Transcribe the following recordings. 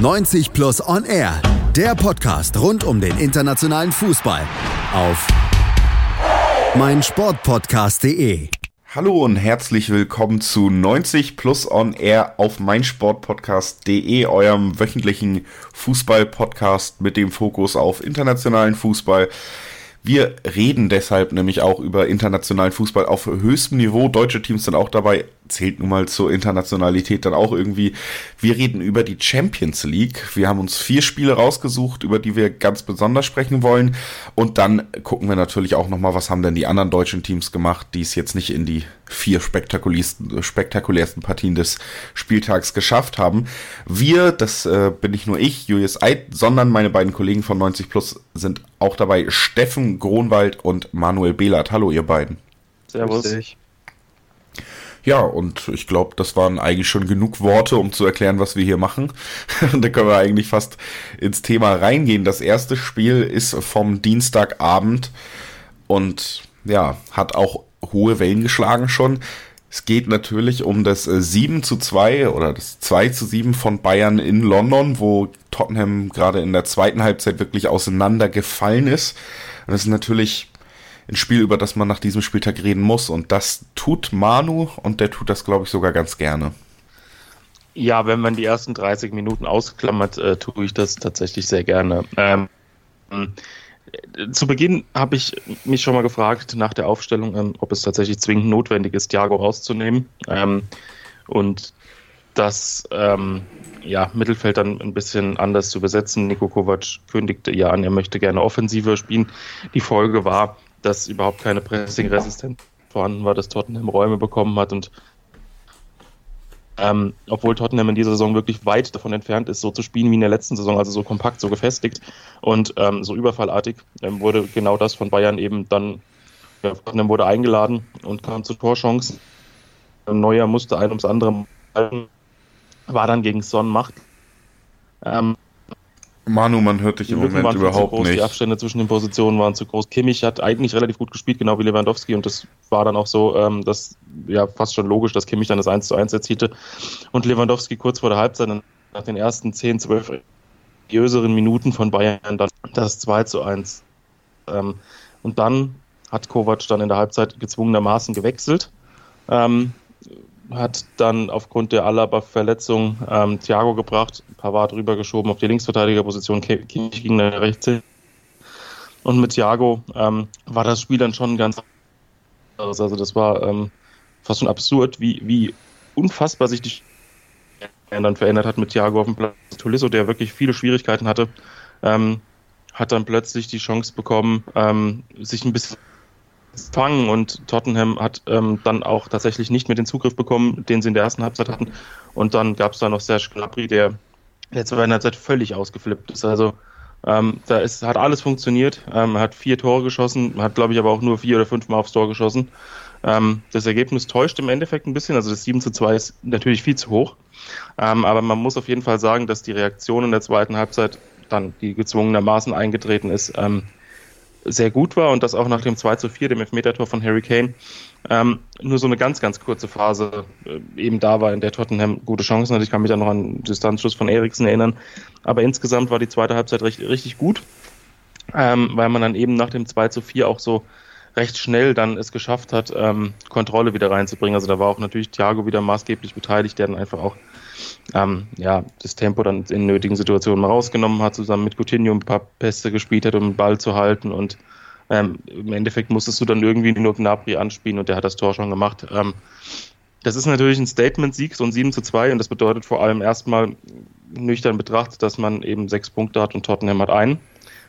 90 Plus On Air, der Podcast rund um den internationalen Fußball auf meinsportpodcast.de. Hallo und herzlich willkommen zu 90 Plus On Air auf meinsportpodcast.de, eurem wöchentlichen Fußball-Podcast mit dem Fokus auf internationalen Fußball. Wir reden deshalb nämlich auch über internationalen Fußball auf höchstem Niveau. Deutsche Teams sind auch dabei, zählt nun mal zur Internationalität dann auch irgendwie. Wir reden über die Champions League. Wir haben uns vier Spiele rausgesucht, über die wir ganz besonders sprechen wollen. Und dann gucken wir natürlich auch nochmal, was haben denn die anderen deutschen Teams gemacht, die es jetzt nicht in die vier spektakulärsten, spektakulärsten Partien des Spieltags geschafft haben. Wir, das äh, bin nicht nur ich, Julius Eid, sondern meine beiden Kollegen von 90 Plus sind auch dabei, Steffen Gronwald und Manuel Behlert. Hallo, ihr beiden. Servus. Ja, und ich glaube, das waren eigentlich schon genug Worte, um zu erklären, was wir hier machen. da können wir eigentlich fast ins Thema reingehen. Das erste Spiel ist vom Dienstagabend und ja, hat auch hohe Wellen geschlagen schon. Es geht natürlich um das 7 zu 2 oder das 2 zu 7 von Bayern in London, wo Tottenham gerade in der zweiten Halbzeit wirklich auseinandergefallen ist. Das ist natürlich ein Spiel, über das man nach diesem Spieltag reden muss. Und das tut Manu und der tut das, glaube ich, sogar ganz gerne. Ja, wenn man die ersten 30 Minuten ausklammert, äh, tue ich das tatsächlich sehr gerne. Ähm, äh, zu Beginn habe ich mich schon mal gefragt nach der Aufstellung, ähm, ob es tatsächlich zwingend notwendig ist, Thiago rauszunehmen. Ähm, und das ähm, ja, Mittelfeld dann ein bisschen anders zu besetzen. Niko Kovac kündigte ja an, er möchte gerne offensiver spielen. Die Folge war, dass überhaupt keine Pressing-Resistenz vorhanden war, dass Tottenham Räume bekommen hat und ähm, obwohl Tottenham in dieser Saison wirklich weit davon entfernt ist, so zu spielen wie in der letzten Saison, also so kompakt, so gefestigt und ähm, so überfallartig, ähm, wurde genau das von Bayern eben dann, ja, Tottenham wurde eingeladen und kam zur Torchance. Neuer musste ein ums andere halten, war dann gegen Son Macht. Ähm, Manu, man hört dich die im Lücken Moment überhaupt groß, Die nicht. Abstände zwischen den Positionen waren zu groß. Kimmich hat eigentlich relativ gut gespielt, genau wie Lewandowski. Und das war dann auch so, ähm, dass ja fast schon logisch, dass Kimmich dann das 1 zu 1 erzielte. Und Lewandowski kurz vor der Halbzeit, nach den ersten 10, 12 seriöseren Minuten von Bayern, dann das 2 zu 1. Ähm, und dann hat Kovac dann in der Halbzeit gezwungenermaßen gewechselt. Ähm, hat dann aufgrund der Alaba-Verletzung ähm, Thiago gebracht, Pavard rübergeschoben auf die Linksverteidigerposition, Ki- Kimmich ging nach rechts hin. Und mit Thiago ähm, war das Spiel dann schon ganz anderes. Also das war ähm, fast schon absurd, wie, wie unfassbar sich die dann verändert hat mit Thiago auf dem Platz. Tolisso, der wirklich viele Schwierigkeiten hatte, ähm, hat dann plötzlich die Chance bekommen, ähm, sich ein bisschen fangen und Tottenham hat ähm, dann auch tatsächlich nicht mehr den Zugriff bekommen, den sie in der ersten Halbzeit hatten. Und dann gab es da noch Serge Gnabry, der in der zweiten Halbzeit völlig ausgeflippt ist. Also ähm, da ist, hat alles funktioniert. Ähm, er hat vier Tore geschossen, hat glaube ich aber auch nur vier oder fünf Mal aufs Tor geschossen. Ähm, das Ergebnis täuscht im Endeffekt ein bisschen. Also das 7 zu 2 ist natürlich viel zu hoch. Ähm, aber man muss auf jeden Fall sagen, dass die Reaktion in der zweiten Halbzeit dann, die gezwungenermaßen eingetreten ist, ähm, sehr gut war und das auch nach dem 2 zu 4, dem Elfmetertor von Harry Kane, ähm, nur so eine ganz, ganz kurze Phase äh, eben da war, in der Tottenham gute Chancen hatte. Ich kann mich da noch an Distanzschuss von Eriksen erinnern. Aber insgesamt war die zweite Halbzeit recht, richtig gut, ähm, weil man dann eben nach dem 2 zu 4 auch so recht schnell dann es geschafft hat, ähm, Kontrolle wieder reinzubringen. Also da war auch natürlich Thiago wieder maßgeblich beteiligt, der dann einfach auch ähm, ja, das Tempo dann in nötigen Situationen mal rausgenommen hat, zusammen mit Coutinho ein paar Pässe gespielt hat, um den Ball zu halten und ähm, im Endeffekt musstest du dann irgendwie nur Gnabry anspielen und der hat das Tor schon gemacht. Ähm, das ist natürlich ein Statement-Sieg, so ein 7 zu 2 und das bedeutet vor allem erstmal nüchtern betrachtet, dass man eben sechs Punkte hat und Tottenham hat einen.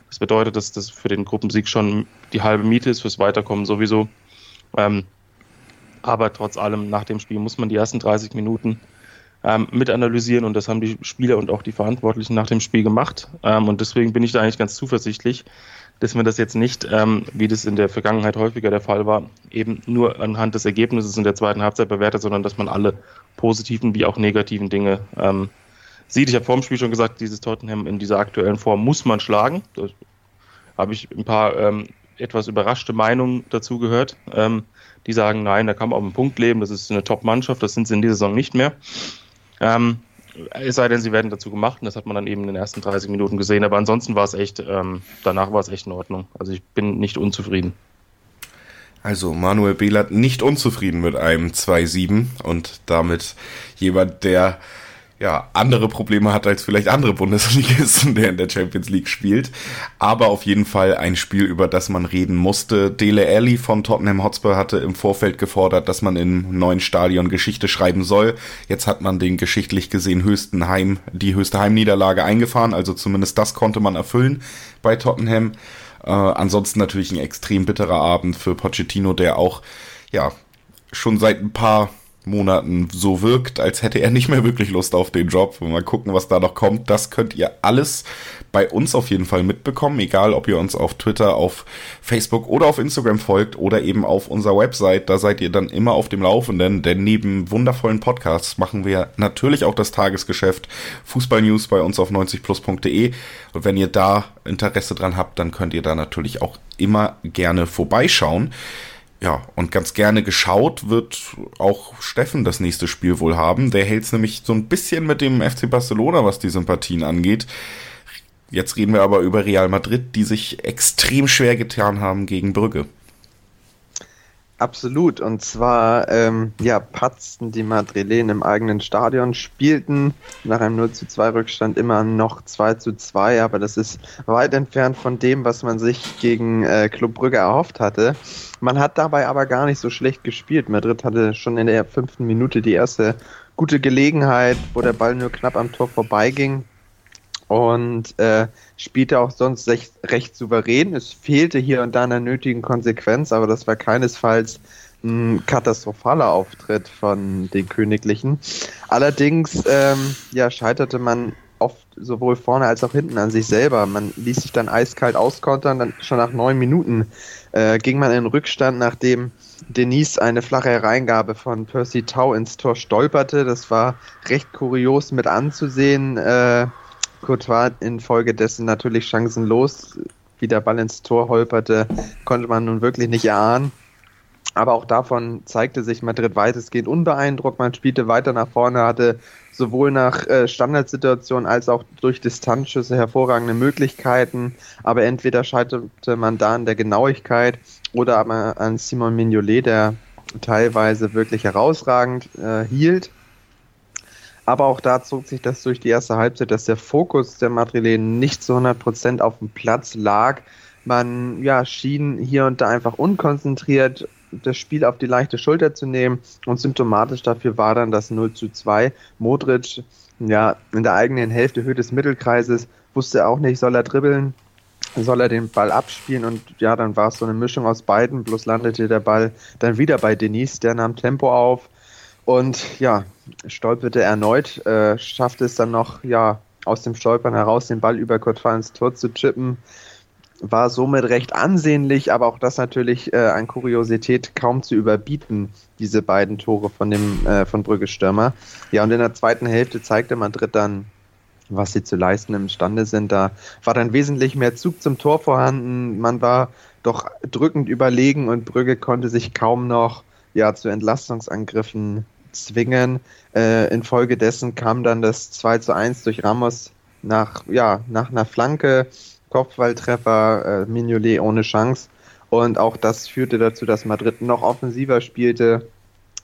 Das bedeutet, dass das für den Gruppensieg schon die halbe Miete ist, fürs Weiterkommen sowieso. Ähm, aber trotz allem, nach dem Spiel muss man die ersten 30 Minuten ähm, mit analysieren und das haben die Spieler und auch die Verantwortlichen nach dem Spiel gemacht. Ähm, und deswegen bin ich da eigentlich ganz zuversichtlich, dass man das jetzt nicht, ähm, wie das in der Vergangenheit häufiger der Fall war, eben nur anhand des Ergebnisses in der zweiten Halbzeit bewertet, sondern dass man alle positiven wie auch negativen Dinge ähm, sieht. Ich habe vor dem Spiel schon gesagt, dieses Tottenham in dieser aktuellen Form muss man schlagen. Da habe ich ein paar ähm, etwas überraschte Meinungen dazu gehört, ähm, die sagen, nein, da kann man auf einen Punkt leben, das ist eine Top-Mannschaft, das sind sie in dieser Saison nicht mehr. Ähm, Es sei denn, sie werden dazu gemacht und das hat man dann eben in den ersten 30 Minuten gesehen. Aber ansonsten war es echt, ähm, danach war es echt in Ordnung. Also ich bin nicht unzufrieden. Also Manuel Behlert nicht unzufrieden mit einem 2-7 und damit jemand, der ja, andere Probleme hat als vielleicht andere Bundesligisten, der in der Champions League spielt. Aber auf jeden Fall ein Spiel, über das man reden musste. Dele Alli von Tottenham Hotspur hatte im Vorfeld gefordert, dass man im neuen Stadion Geschichte schreiben soll. Jetzt hat man den geschichtlich gesehen höchsten Heim, die höchste Heimniederlage eingefahren. Also zumindest das konnte man erfüllen bei Tottenham. Äh, ansonsten natürlich ein extrem bitterer Abend für Pochettino, der auch, ja, schon seit ein paar Monaten so wirkt, als hätte er nicht mehr wirklich Lust auf den Job. Mal gucken, was da noch kommt. Das könnt ihr alles bei uns auf jeden Fall mitbekommen, egal ob ihr uns auf Twitter, auf Facebook oder auf Instagram folgt oder eben auf unserer Website. Da seid ihr dann immer auf dem Laufenden, denn neben wundervollen Podcasts machen wir natürlich auch das Tagesgeschäft Fußball News bei uns auf 90plus.de. Und wenn ihr da Interesse dran habt, dann könnt ihr da natürlich auch immer gerne vorbeischauen. Ja, und ganz gerne geschaut wird auch Steffen das nächste Spiel wohl haben. Der hält es nämlich so ein bisschen mit dem FC Barcelona, was die Sympathien angeht. Jetzt reden wir aber über Real Madrid, die sich extrem schwer getan haben gegen Brügge. Absolut. Und zwar, ähm, ja, patzten die Madrilen im eigenen Stadion, spielten nach einem 0 zu 2 Rückstand immer noch 2 zu 2, aber das ist weit entfernt von dem, was man sich gegen äh, Club Brügge erhofft hatte. Man hat dabei aber gar nicht so schlecht gespielt. Madrid hatte schon in der fünften Minute die erste gute Gelegenheit, wo der Ball nur knapp am Tor vorbeiging und äh, spielte auch sonst recht, recht souverän. Es fehlte hier und da einer nötigen Konsequenz, aber das war keinesfalls ein katastrophaler Auftritt von den Königlichen. Allerdings ähm, ja, scheiterte man oft sowohl vorne als auch hinten an sich selber. Man ließ sich dann eiskalt auskontern, dann schon nach neun Minuten äh, ging man in Rückstand, nachdem Denise eine flache Hereingabe von Percy Tau ins Tor stolperte. Das war recht kurios mit anzusehen. Äh, Courtois infolgedessen natürlich chancenlos. Wie der Ball ins Tor holperte, konnte man nun wirklich nicht erahnen. Aber auch davon zeigte sich Madrid weitestgehend unbeeindruckt. Man spielte weiter nach vorne, hatte sowohl nach äh, Standardsituationen als auch durch Distanzschüsse hervorragende Möglichkeiten. Aber entweder scheiterte man da an der Genauigkeit oder aber an Simon Mignolet, der teilweise wirklich herausragend äh, hielt. Aber auch da zog sich das durch die erste Halbzeit, dass der Fokus der Madrilenen nicht zu 100% auf dem Platz lag. Man ja, schien hier und da einfach unkonzentriert das Spiel auf die leichte Schulter zu nehmen und symptomatisch dafür war dann das 0 zu 2. Modric ja, in der eigenen Hälfte Höhe des Mittelkreises wusste auch nicht, soll er dribbeln, soll er den Ball abspielen und ja, dann war es so eine Mischung aus beiden, bloß landete der Ball dann wieder bei Denise, der nahm Tempo auf und ja, stolperte erneut, äh, schaffte es dann noch, ja, aus dem Stolpern heraus den Ball über ins Tor zu chippen. War somit recht ansehnlich, aber auch das natürlich äh, an Kuriosität kaum zu überbieten, diese beiden Tore von dem äh, von Brügge Stürmer. Ja, und in der zweiten Hälfte zeigte Madrid dann, was sie zu leisten imstande sind. Da war dann wesentlich mehr Zug zum Tor vorhanden. Man war doch drückend überlegen und Brügge konnte sich kaum noch ja zu Entlastungsangriffen zwingen. Äh, infolgedessen kam dann das 2 zu 1 durch Ramos nach, ja, nach einer Flanke, Kopfballtreffer, äh, Mignolet ohne Chance. Und auch das führte dazu, dass Madrid noch offensiver spielte.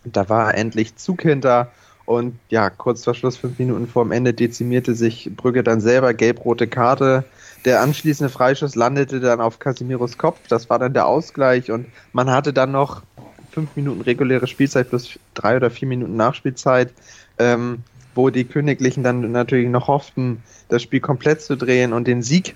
Da war endlich Zug hinter. Und ja, kurz vor Schluss, fünf Minuten vor dem Ende, dezimierte sich Brügge dann selber, gelb-rote Karte. Der anschließende Freischuss landete dann auf Casimiros Kopf. Das war dann der Ausgleich. Und man hatte dann noch fünf Minuten reguläre Spielzeit plus drei oder vier Minuten Nachspielzeit, ähm, wo die Königlichen dann natürlich noch hofften, das Spiel komplett zu drehen und den Sieg,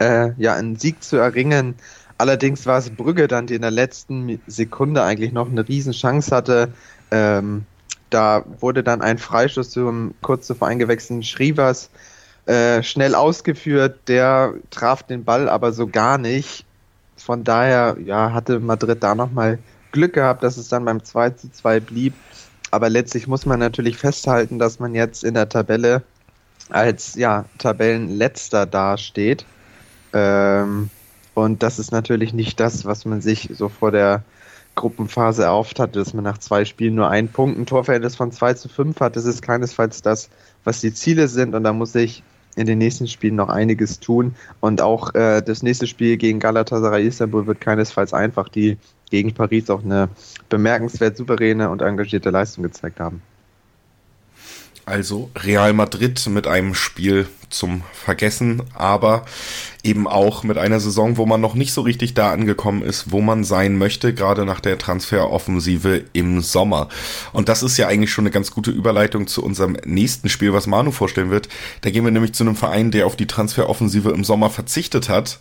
äh, ja, einen Sieg zu erringen. Allerdings war es Brügge dann, die in der letzten Sekunde eigentlich noch eine Riesenchance hatte. Ähm, da wurde dann ein Freistoß zum kurz zuvor eingewechselten Schrivers äh, schnell ausgeführt. Der traf den Ball aber so gar nicht. Von daher ja, hatte Madrid da nochmal Glück gehabt, dass es dann beim 2 zu 2 blieb. Aber letztlich muss man natürlich festhalten, dass man jetzt in der Tabelle als ja, Tabellenletzter dasteht. Ähm, und das ist natürlich nicht das, was man sich so vor der Gruppenphase erhofft hatte, dass man nach zwei Spielen nur einen Punkt, ein Torverhältnis von 2 zu 5 hat. Das ist keinesfalls das, was die Ziele sind und da muss ich in den nächsten Spielen noch einiges tun und auch äh, das nächste Spiel gegen Galatasaray Istanbul wird keinesfalls einfach, die gegen Paris auch eine bemerkenswert souveräne und engagierte Leistung gezeigt haben. Also Real Madrid mit einem Spiel zum Vergessen, aber eben auch mit einer Saison, wo man noch nicht so richtig da angekommen ist, wo man sein möchte, gerade nach der Transferoffensive im Sommer. Und das ist ja eigentlich schon eine ganz gute Überleitung zu unserem nächsten Spiel, was Manu vorstellen wird. Da gehen wir nämlich zu einem Verein, der auf die Transferoffensive im Sommer verzichtet hat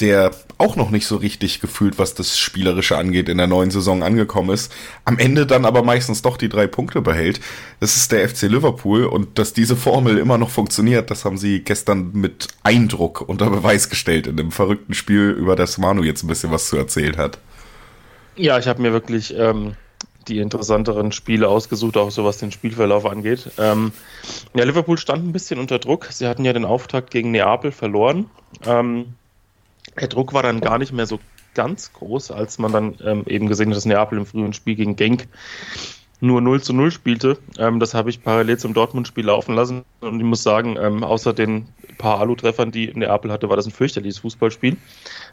der auch noch nicht so richtig gefühlt, was das Spielerische angeht, in der neuen Saison angekommen ist, am Ende dann aber meistens doch die drei Punkte behält. Das ist der FC Liverpool und dass diese Formel immer noch funktioniert, das haben sie gestern mit Eindruck unter Beweis gestellt in dem verrückten Spiel, über das Manu jetzt ein bisschen was zu erzählen hat. Ja, ich habe mir wirklich ähm, die interessanteren Spiele ausgesucht, auch so was den Spielverlauf angeht. Ähm, ja, Liverpool stand ein bisschen unter Druck. Sie hatten ja den Auftakt gegen Neapel verloren. Ähm, der Druck war dann gar nicht mehr so ganz groß, als man dann ähm, eben gesehen hat, dass Neapel im frühen Spiel gegen Genk nur 0 zu 0 spielte. Ähm, das habe ich parallel zum Dortmund-Spiel laufen lassen und ich muss sagen, ähm, außer den paar Alu-Treffern, die Neapel hatte, war das ein fürchterliches Fußballspiel.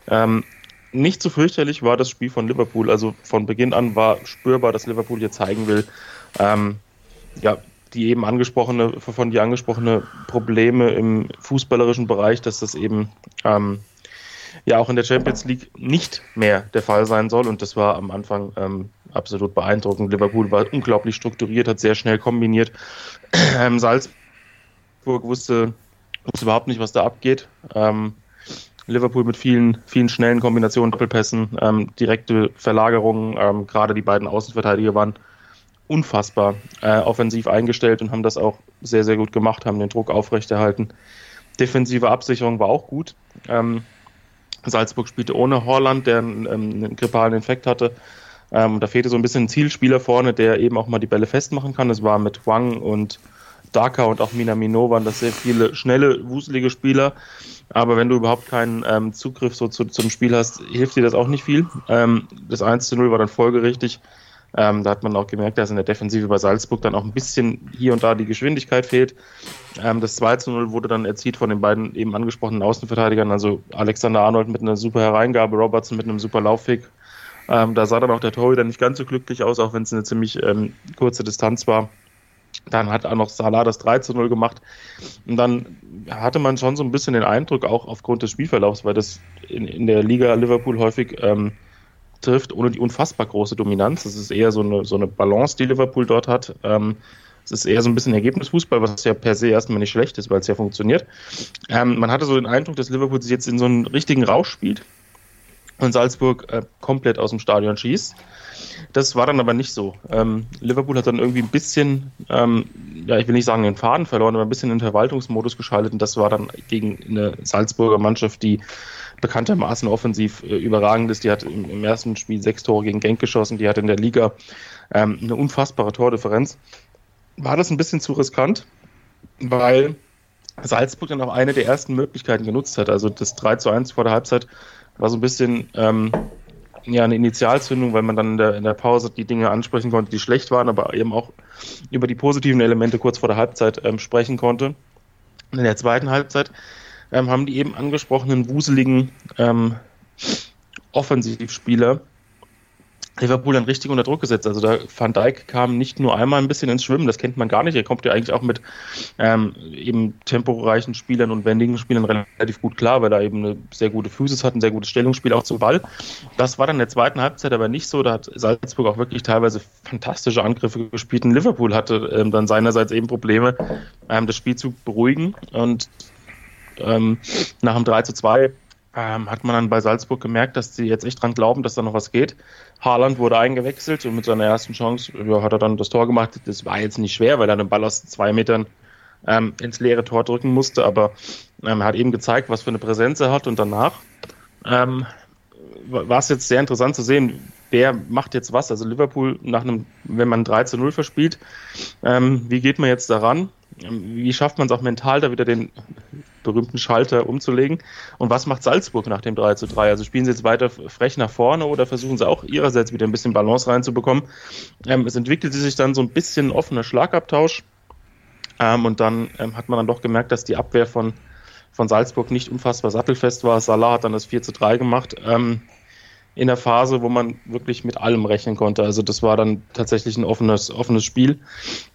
Ähm, nicht so fürchterlich war das Spiel von Liverpool. Also von Beginn an war spürbar, dass Liverpool hier zeigen will, ähm, ja, die eben angesprochene, von dir angesprochene Probleme im fußballerischen Bereich, dass das eben ähm, ja auch in der Champions League nicht mehr der Fall sein soll. Und das war am Anfang ähm, absolut beeindruckend. Liverpool war unglaublich strukturiert, hat sehr schnell kombiniert. Ähm, Salzburg wusste, wusste überhaupt nicht, was da abgeht. Ähm, Liverpool mit vielen, vielen schnellen Kombinationen, Doppelpässen, ähm, direkte Verlagerungen. Ähm, gerade die beiden Außenverteidiger waren unfassbar äh, offensiv eingestellt und haben das auch sehr, sehr gut gemacht, haben den Druck aufrechterhalten. Defensive Absicherung war auch gut. Ähm, Salzburg spielte ohne Horland, der einen, ähm, einen grippalen Infekt hatte. Ähm, da fehlte so ein bisschen ein Zielspieler vorne, der eben auch mal die Bälle festmachen kann. Das war mit Wang und Daka und auch Minamino waren das sehr viele schnelle, wuselige Spieler. Aber wenn du überhaupt keinen ähm, Zugriff so zu, zum Spiel hast, hilft dir das auch nicht viel. Ähm, das 1 zu 0 war dann folgerichtig. Ähm, da hat man auch gemerkt, dass in der Defensive bei Salzburg dann auch ein bisschen hier und da die Geschwindigkeit fehlt. Ähm, das 2 zu 0 wurde dann erzielt von den beiden eben angesprochenen Außenverteidigern, also Alexander Arnold mit einer super Hereingabe, Robertson mit einem super Laufweg. Ähm, da sah dann auch der Torhüter nicht ganz so glücklich aus, auch wenn es eine ziemlich ähm, kurze Distanz war. Dann hat auch noch Salah das 3 zu 0 gemacht. Und dann hatte man schon so ein bisschen den Eindruck, auch aufgrund des Spielverlaufs, weil das in, in der Liga Liverpool häufig ähm, trifft, ohne die unfassbar große Dominanz. Das ist eher so eine, so eine Balance, die Liverpool dort hat. Ähm, es ist eher so ein bisschen Ergebnisfußball, was ja per se erstmal nicht schlecht ist, weil es ja funktioniert. Ähm, man hatte so den Eindruck, dass Liverpool sich jetzt in so einen richtigen Rausch spielt und Salzburg äh, komplett aus dem Stadion schießt. Das war dann aber nicht so. Ähm, Liverpool hat dann irgendwie ein bisschen, ähm, ja, ich will nicht sagen den Faden verloren, aber ein bisschen in den Verwaltungsmodus geschaltet und das war dann gegen eine Salzburger Mannschaft, die bekanntermaßen offensiv äh, überragend ist. Die hat im, im, ersten Spiel sechs Tore gegen Genk geschossen, die hat in der Liga ähm, eine unfassbare Tordifferenz. War das ein bisschen zu riskant, weil Salzburg dann auch eine der ersten Möglichkeiten genutzt hat. Also das 3 zu 1 vor der Halbzeit war so ein bisschen ähm, ja, eine Initialzündung, weil man dann in der, in der Pause die Dinge ansprechen konnte, die schlecht waren, aber eben auch über die positiven Elemente kurz vor der Halbzeit ähm, sprechen konnte. In der zweiten Halbzeit ähm, haben die eben angesprochenen wuseligen ähm, Offensivspieler Liverpool dann richtig unter Druck gesetzt. Also da Van Dijk kam nicht nur einmal ein bisschen ins Schwimmen, das kennt man gar nicht. Er kommt ja eigentlich auch mit ähm, eben temporeichen Spielern und wendigen Spielern relativ gut klar, weil er eben eine sehr gute Physis hat, ein sehr gutes Stellungsspiel auch zum Ball. Das war dann in der zweiten Halbzeit aber nicht so. Da hat Salzburg auch wirklich teilweise fantastische Angriffe gespielt. Und Liverpool hatte ähm, dann seinerseits eben Probleme, ähm, das Spiel zu beruhigen. Und ähm, nach dem 3 zu 2 ähm, hat man dann bei Salzburg gemerkt, dass sie jetzt echt dran glauben, dass da noch was geht. Haaland wurde eingewechselt und mit seiner ersten Chance ja, hat er dann das Tor gemacht. Das war jetzt nicht schwer, weil er den Ball aus zwei Metern ähm, ins leere Tor drücken musste, aber ähm, er hat eben gezeigt, was für eine Präsenz er hat und danach ähm, war es jetzt sehr interessant zu sehen, wer macht jetzt was. Also Liverpool nach einem, wenn man 3 zu 0 verspielt, ähm, wie geht man jetzt daran? Ähm, wie schafft man es auch mental, da wieder den berühmten Schalter umzulegen. Und was macht Salzburg nach dem 3 zu 3? Also spielen sie jetzt weiter frech nach vorne oder versuchen sie auch ihrerseits wieder ein bisschen Balance reinzubekommen? Ähm, es entwickelte sich dann so ein bisschen offener Schlagabtausch. Ähm, und dann ähm, hat man dann doch gemerkt, dass die Abwehr von, von Salzburg nicht unfassbar sattelfest war. Salah hat dann das 4 zu 3 gemacht. Ähm, in der Phase, wo man wirklich mit allem rechnen konnte. Also das war dann tatsächlich ein offenes, offenes Spiel.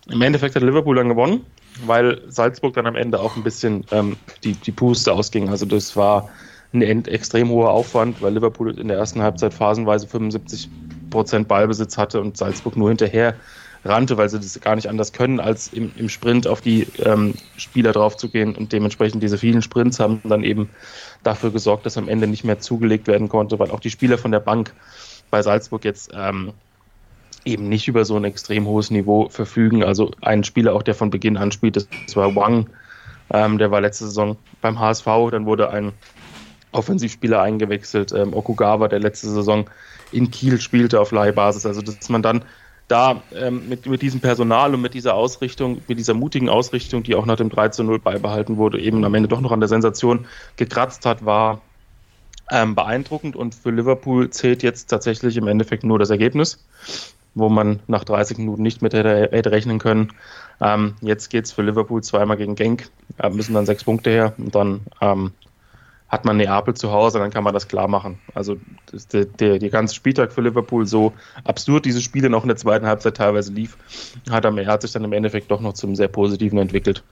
Im Endeffekt hat Liverpool dann gewonnen, weil Salzburg dann am Ende auch ein bisschen ähm, die, die Puste ausging. Also das war ein extrem hoher Aufwand, weil Liverpool in der ersten Halbzeit phasenweise 75 Prozent Ballbesitz hatte und Salzburg nur hinterher rannte, weil sie das gar nicht anders können, als im, im Sprint auf die ähm, Spieler draufzugehen und dementsprechend diese vielen Sprints haben dann eben dafür gesorgt, dass am Ende nicht mehr zugelegt werden konnte, weil auch die Spieler von der Bank bei Salzburg jetzt ähm, eben nicht über so ein extrem hohes Niveau verfügen. Also ein Spieler auch, der von Beginn an spielt, das war Wang, ähm, der war letzte Saison beim HSV, dann wurde ein Offensivspieler eingewechselt, ähm, Okugawa, der letzte Saison in Kiel spielte auf Leihbasis. Also dass man dann da ähm, mit, mit diesem Personal und mit dieser Ausrichtung, mit dieser mutigen Ausrichtung, die auch nach dem 3 zu 0 beibehalten wurde, eben am Ende doch noch an der Sensation gekratzt hat, war ähm, beeindruckend. Und für Liverpool zählt jetzt tatsächlich im Endeffekt nur das Ergebnis, wo man nach 30 Minuten nicht mit hätte, rechnen können. Ähm, jetzt geht es für Liverpool zweimal gegen Genk, äh, müssen dann sechs Punkte her und dann ähm, hat man Neapel zu Hause, dann kann man das klar machen. Also der, der, der ganze Spieltag für Liverpool so absurd diese Spiele noch in der zweiten Halbzeit teilweise lief, hat, hat sich dann im Endeffekt doch noch zum sehr positiven entwickelt.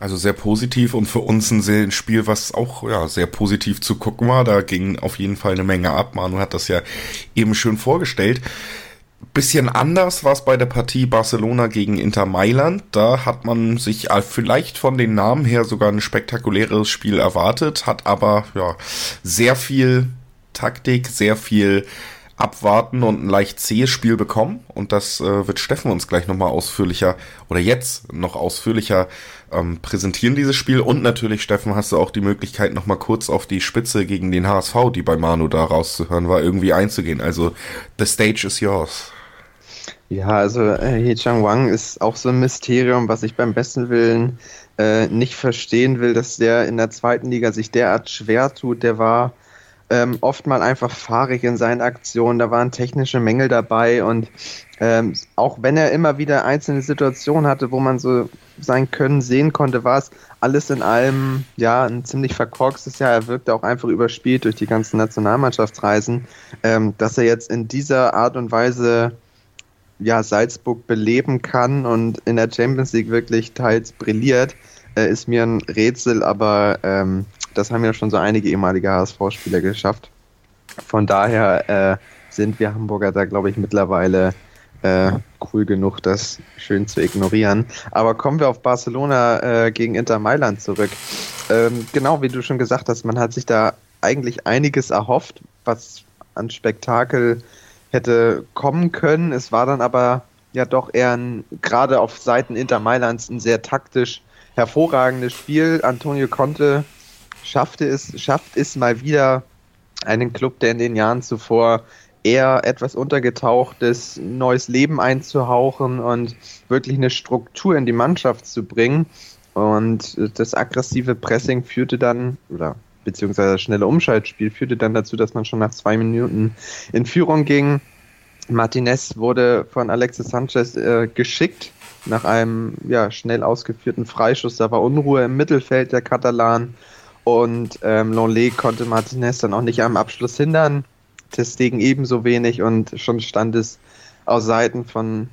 Also sehr positiv und für uns ein Spiel, was auch ja, sehr positiv zu gucken war. Da ging auf jeden Fall eine Menge ab. Manu hat das ja eben schön vorgestellt. Bisschen anders war es bei der Partie Barcelona gegen Inter Mailand. Da hat man sich vielleicht von den Namen her sogar ein spektakuläres Spiel erwartet, hat aber ja sehr viel Taktik, sehr viel abwarten und ein leicht zähes Spiel bekommen. Und das äh, wird Steffen uns gleich nochmal ausführlicher oder jetzt noch ausführlicher ähm, präsentieren, dieses Spiel. Und natürlich, Steffen, hast du auch die Möglichkeit, nochmal kurz auf die Spitze gegen den HSV, die bei Manu da rauszuhören war, irgendwie einzugehen. Also, the stage is yours. Ja, also äh, He Chang Wang ist auch so ein Mysterium, was ich beim besten Willen äh, nicht verstehen will, dass der in der zweiten Liga sich derart schwer tut. Der war ähm, oft mal einfach fahrig in seinen Aktionen, da waren technische Mängel dabei und ähm, auch wenn er immer wieder einzelne Situationen hatte, wo man so sein Können sehen konnte, war es alles in allem ja ein ziemlich verkorkstes Jahr. Er wirkte auch einfach überspielt durch die ganzen Nationalmannschaftsreisen, ähm, dass er jetzt in dieser Art und Weise ja Salzburg beleben kann und in der Champions League wirklich teils brilliert, äh, ist mir ein Rätsel, aber ähm, das haben ja schon so einige ehemalige HSV-Spieler geschafft. Von daher äh, sind wir Hamburger da, glaube ich, mittlerweile äh, cool genug, das schön zu ignorieren. Aber kommen wir auf Barcelona äh, gegen Inter Mailand zurück. Ähm, genau wie du schon gesagt hast, man hat sich da eigentlich einiges erhofft, was an Spektakel hätte kommen können. Es war dann aber ja doch eher ein, gerade auf Seiten Inter Mailands ein sehr taktisch hervorragendes Spiel. Antonio Conte schaffte es, schafft es mal wieder einen Club, der in den Jahren zuvor eher etwas untergetauchtes neues Leben einzuhauchen und wirklich eine Struktur in die Mannschaft zu bringen. Und das aggressive Pressing führte dann, oder beziehungsweise das schnelle Umschaltspiel führte dann dazu, dass man schon nach zwei Minuten in Führung ging. Martinez wurde von Alexis Sanchez äh, geschickt nach einem ja, schnell ausgeführten Freischuss. Da war Unruhe im Mittelfeld der Katalan und ähm, Longley konnte Martinez dann auch nicht am Abschluss hindern. Testegen ebenso wenig und schon stand es auf Seiten von,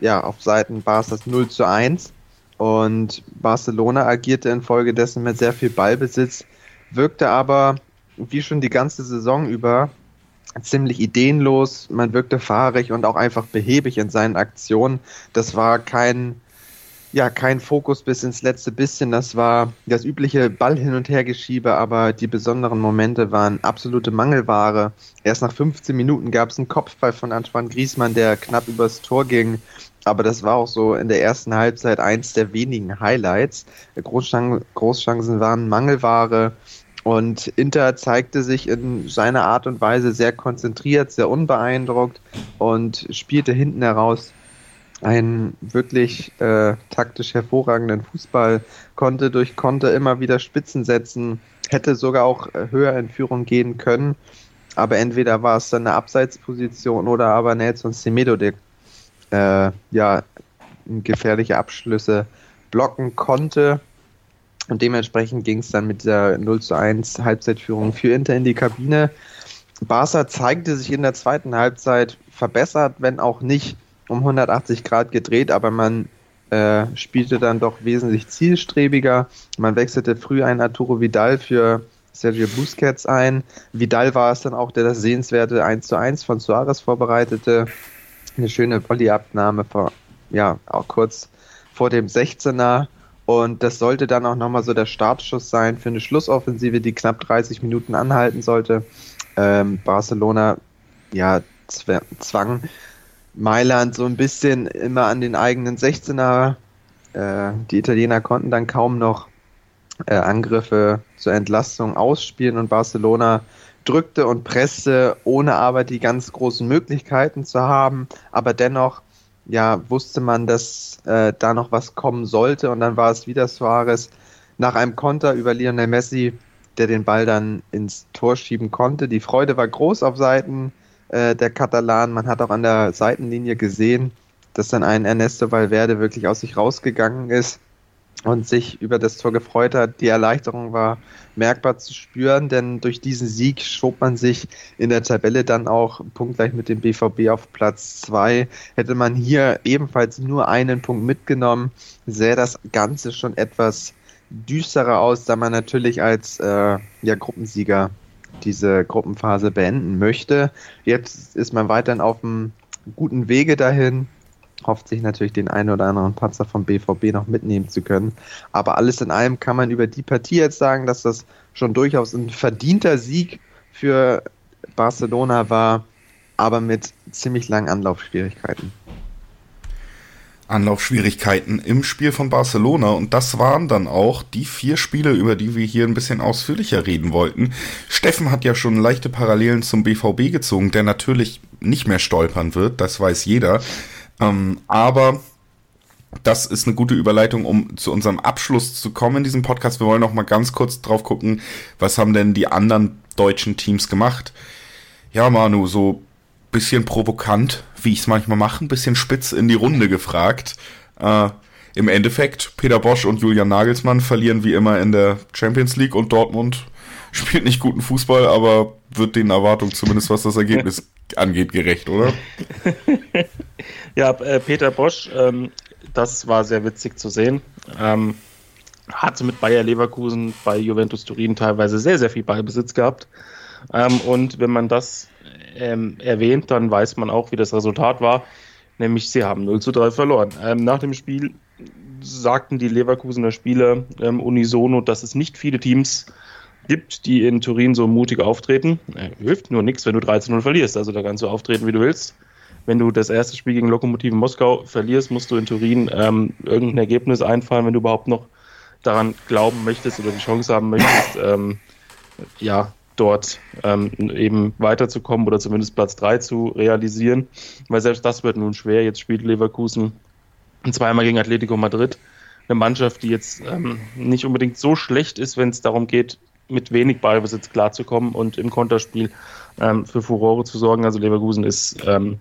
ja, auf Seiten Barca's 0 zu 1. Und Barcelona agierte infolgedessen mit sehr viel Ballbesitz, wirkte aber, wie schon die ganze Saison über, ziemlich ideenlos. Man wirkte fahrig und auch einfach behäbig in seinen Aktionen. Das war kein ja, kein Fokus bis ins letzte bisschen. Das war das übliche Ball hin und her geschiebe, aber die besonderen Momente waren absolute Mangelware. Erst nach 15 Minuten gab es einen Kopfball von Antoine Griezmann, der knapp übers Tor ging. Aber das war auch so in der ersten Halbzeit eins der wenigen Highlights. Großchan Großchancen waren Mangelware. Und Inter zeigte sich in seiner Art und Weise sehr konzentriert, sehr unbeeindruckt und spielte hinten heraus einen wirklich äh, taktisch hervorragenden Fußball, konnte durch Konter immer wieder Spitzen setzen, hätte sogar auch äh, höher in Führung gehen können. Aber entweder war es dann eine Abseitsposition oder aber Nelson Semedo, der äh, ja gefährliche Abschlüsse blocken konnte. Und dementsprechend ging es dann mit der 0 zu 1 Halbzeitführung für Inter in die Kabine. Barca zeigte sich in der zweiten Halbzeit verbessert, wenn auch nicht um 180 Grad gedreht, aber man äh, spielte dann doch wesentlich zielstrebiger. Man wechselte früh ein Arturo Vidal für Sergio Busquets ein. Vidal war es dann auch, der das sehenswerte 1 zu 1 von Suarez vorbereitete. Eine schöne Volleyabnahme vor, ja, auch kurz vor dem 16er. Und das sollte dann auch nochmal so der Startschuss sein für eine Schlussoffensive, die knapp 30 Minuten anhalten sollte. Ähm, Barcelona, ja, zwang Mailand so ein bisschen immer an den eigenen 16er. Äh, die Italiener konnten dann kaum noch äh, Angriffe zur Entlastung ausspielen und Barcelona drückte und presste, ohne aber die ganz großen Möglichkeiten zu haben. Aber dennoch ja, wusste man, dass äh, da noch was kommen sollte und dann war es wieder Suarez nach einem Konter über Lionel Messi, der den Ball dann ins Tor schieben konnte. Die Freude war groß auf Seiten äh, der Katalanen. Man hat auch an der Seitenlinie gesehen, dass dann ein Ernesto Valverde wirklich aus sich rausgegangen ist und sich über das Tor gefreut hat. Die Erleichterung war merkbar zu spüren, denn durch diesen Sieg schob man sich in der Tabelle dann auch punktgleich mit dem BVB auf Platz 2. Hätte man hier ebenfalls nur einen Punkt mitgenommen, sähe das Ganze schon etwas düsterer aus, da man natürlich als äh, ja, Gruppensieger diese Gruppenphase beenden möchte. Jetzt ist man weiterhin auf einem guten Wege dahin hofft sich natürlich den einen oder anderen Patzer vom BVB noch mitnehmen zu können. Aber alles in allem kann man über die Partie jetzt sagen, dass das schon durchaus ein verdienter Sieg für Barcelona war, aber mit ziemlich langen Anlaufschwierigkeiten. Anlaufschwierigkeiten im Spiel von Barcelona und das waren dann auch die vier Spiele, über die wir hier ein bisschen ausführlicher reden wollten. Steffen hat ja schon leichte Parallelen zum BVB gezogen, der natürlich nicht mehr stolpern wird, das weiß jeder. Ähm, aber das ist eine gute Überleitung, um zu unserem Abschluss zu kommen in diesem Podcast. Wir wollen noch mal ganz kurz drauf gucken, was haben denn die anderen deutschen Teams gemacht? Ja, Manu, so bisschen provokant, wie ich es manchmal mache, ein bisschen spitz in die Runde gefragt. Äh, Im Endeffekt, Peter Bosch und Julian Nagelsmann verlieren wie immer in der Champions League und Dortmund spielt nicht guten Fußball, aber wird den Erwartungen zumindest was das Ergebnis angeht gerecht, oder? Ja, äh, Peter Bosch, ähm, das war sehr witzig zu sehen. Ähm, hatte mit Bayer Leverkusen bei Juventus Turin teilweise sehr, sehr viel Ballbesitz gehabt. Ähm, und wenn man das ähm, erwähnt, dann weiß man auch, wie das Resultat war. Nämlich, sie haben 0 zu 3 verloren. Ähm, nach dem Spiel sagten die Leverkusener Spieler ähm, unisono, dass es nicht viele Teams gibt, die in Turin so mutig auftreten. Äh, hilft nur nichts, wenn du 13-0 verlierst. Also da kannst du auftreten, wie du willst wenn du das erste Spiel gegen Lokomotiven Moskau verlierst, musst du in Turin ähm, irgendein Ergebnis einfallen, wenn du überhaupt noch daran glauben möchtest oder die Chance haben möchtest, ähm, ja, dort ähm, eben weiterzukommen oder zumindest Platz 3 zu realisieren. Weil selbst das wird nun schwer. Jetzt spielt Leverkusen zweimal gegen Atletico Madrid. Eine Mannschaft, die jetzt ähm, nicht unbedingt so schlecht ist, wenn es darum geht, mit wenig Ballbesitz klarzukommen und im Konterspiel ähm, für Furore zu sorgen. Also Leverkusen ist ähm,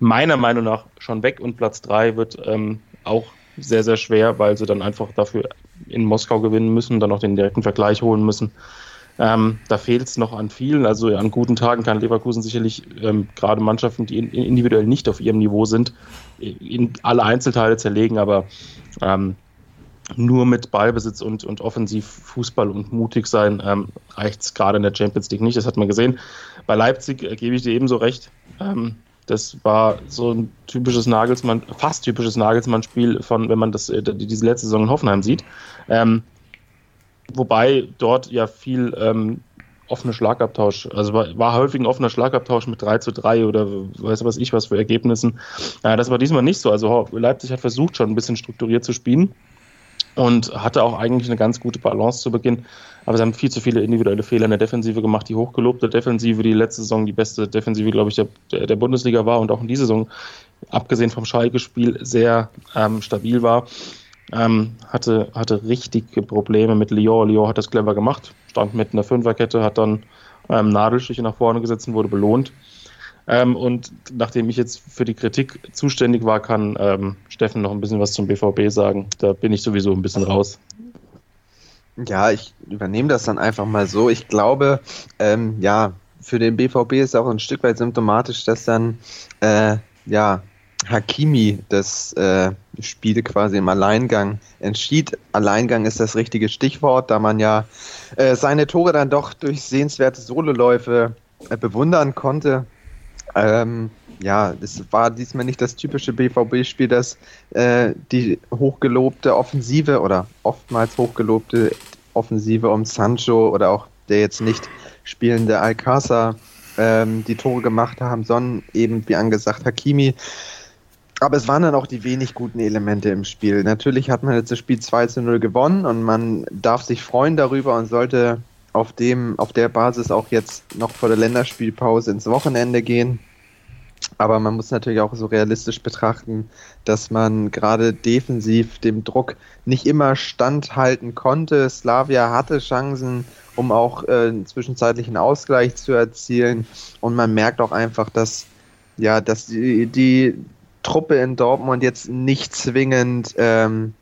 meiner Meinung nach schon weg und Platz 3 wird ähm, auch sehr, sehr schwer, weil sie dann einfach dafür in Moskau gewinnen müssen, dann auch den direkten Vergleich holen müssen. Ähm, da fehlt es noch an vielen. Also an guten Tagen kann Leverkusen sicherlich ähm, gerade Mannschaften, die in, individuell nicht auf ihrem Niveau sind, in alle Einzelteile zerlegen, aber ähm, nur mit Ballbesitz und, und Offensivfußball und mutig sein ähm, reicht es gerade in der Champions League nicht. Das hat man gesehen. Bei Leipzig äh, gebe ich dir ebenso recht. Ähm, das war so ein typisches Nagelsmann, fast typisches Nagelsmann-Spiel von, wenn man das, äh, diese letzte Saison in Hoffenheim sieht. Ähm, wobei dort ja viel ähm, offener Schlagabtausch, also war, war, häufig ein offener Schlagabtausch mit 3 zu 3 oder weiß was ich was für Ergebnissen. Äh, das war diesmal nicht so. Also Leipzig hat versucht schon ein bisschen strukturiert zu spielen und hatte auch eigentlich eine ganz gute Balance zu Beginn. Aber sie haben viel zu viele individuelle Fehler in der Defensive gemacht. Die hochgelobte Defensive, die letzte Saison die beste Defensive, glaube ich, der, der Bundesliga war und auch in dieser Saison abgesehen vom Schalke-Spiel sehr ähm, stabil war. Ähm, hatte, hatte richtige Probleme mit Lyon. Lyon hat das clever gemacht, stand mit einer Fünferkette, hat dann ähm, Nadelstiche nach vorne gesetzt und wurde belohnt. Ähm, und nachdem ich jetzt für die Kritik zuständig war, kann ähm, Steffen noch ein bisschen was zum BVB sagen. Da bin ich sowieso ein bisschen raus. Ja, ich übernehme das dann einfach mal so. Ich glaube, ähm, ja, für den BVB ist auch ein Stück weit symptomatisch, dass dann äh, ja Hakimi das äh, Spiel quasi im Alleingang entschied. Alleingang ist das richtige Stichwort, da man ja äh, seine Tore dann doch durch sehenswerte Sololäufe äh, bewundern konnte. Ähm, ja, es war diesmal nicht das typische BVB-Spiel, das äh, die hochgelobte Offensive oder oftmals hochgelobte Offensive um Sancho oder auch der jetzt nicht spielende Alcázar ähm, die Tore gemacht haben, sondern eben, wie angesagt, Hakimi. Aber es waren dann auch die wenig guten Elemente im Spiel. Natürlich hat man jetzt das Spiel 2 zu 0 gewonnen und man darf sich freuen darüber und sollte auf dem, auf der Basis auch jetzt noch vor der Länderspielpause ins Wochenende gehen. Aber man muss natürlich auch so realistisch betrachten, dass man gerade defensiv dem Druck nicht immer standhalten konnte. Slavia hatte Chancen, um auch äh, einen zwischenzeitlichen Ausgleich zu erzielen. Und man merkt auch einfach, dass, ja, dass die, die Truppe in Dortmund jetzt nicht zwingend ähm,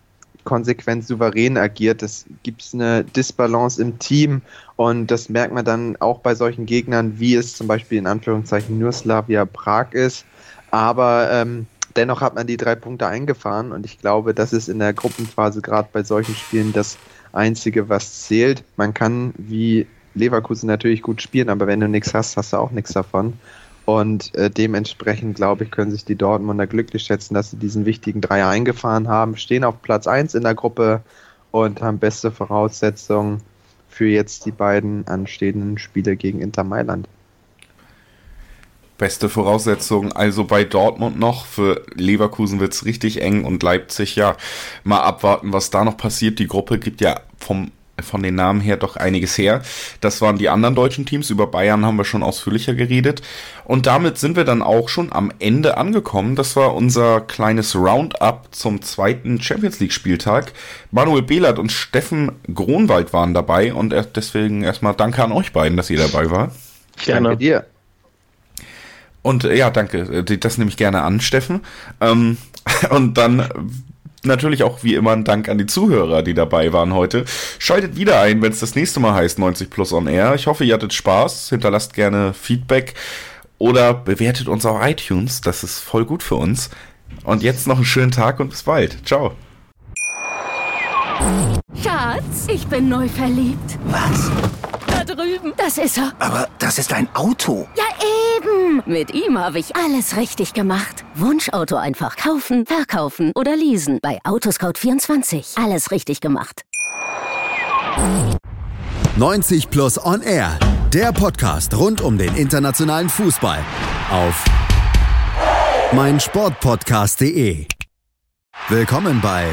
konsequent souverän agiert. Es gibt eine Disbalance im Team und das merkt man dann auch bei solchen Gegnern, wie es zum Beispiel in Anführungszeichen nur Slavia Prag ist. Aber ähm, dennoch hat man die drei Punkte eingefahren und ich glaube, das ist in der Gruppenphase gerade bei solchen Spielen das Einzige, was zählt. Man kann wie Leverkusen natürlich gut spielen, aber wenn du nichts hast, hast du auch nichts davon. Und äh, dementsprechend, glaube ich, können sich die Dortmunder glücklich schätzen, dass sie diesen wichtigen Dreier eingefahren haben, stehen auf Platz 1 in der Gruppe und haben beste Voraussetzungen für jetzt die beiden anstehenden Spiele gegen Inter Mailand. Beste Voraussetzungen also bei Dortmund noch. Für Leverkusen wird es richtig eng und Leipzig ja mal abwarten, was da noch passiert. Die Gruppe gibt ja vom von den Namen her doch einiges her. Das waren die anderen deutschen Teams. Über Bayern haben wir schon ausführlicher geredet. Und damit sind wir dann auch schon am Ende angekommen. Das war unser kleines Roundup zum zweiten Champions League Spieltag. Manuel Behlert und Steffen Gronwald waren dabei und deswegen erstmal danke an euch beiden, dass ihr dabei wart. Gerne. Danke dir. Und äh, ja, danke. Das nehme ich gerne an, Steffen. Ähm, und dann natürlich auch wie immer ein Dank an die Zuhörer, die dabei waren heute. Schaltet wieder ein, wenn es das nächste Mal heißt 90 Plus on Air. Ich hoffe, ihr hattet Spaß. Hinterlasst gerne Feedback oder bewertet uns auf iTunes. Das ist voll gut für uns. Und jetzt noch einen schönen Tag und bis bald. Ciao. Schatz, ich bin neu verliebt. Was? Drüben. Das ist er. Aber das ist ein Auto. Ja, eben. Mit ihm habe ich alles richtig gemacht. Wunschauto einfach kaufen, verkaufen oder leasen. Bei Autoscout24. Alles richtig gemacht. 90 Plus On Air. Der Podcast rund um den internationalen Fußball. Auf meinsportpodcast.de. Willkommen bei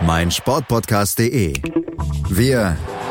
meinsportpodcast.de. Wir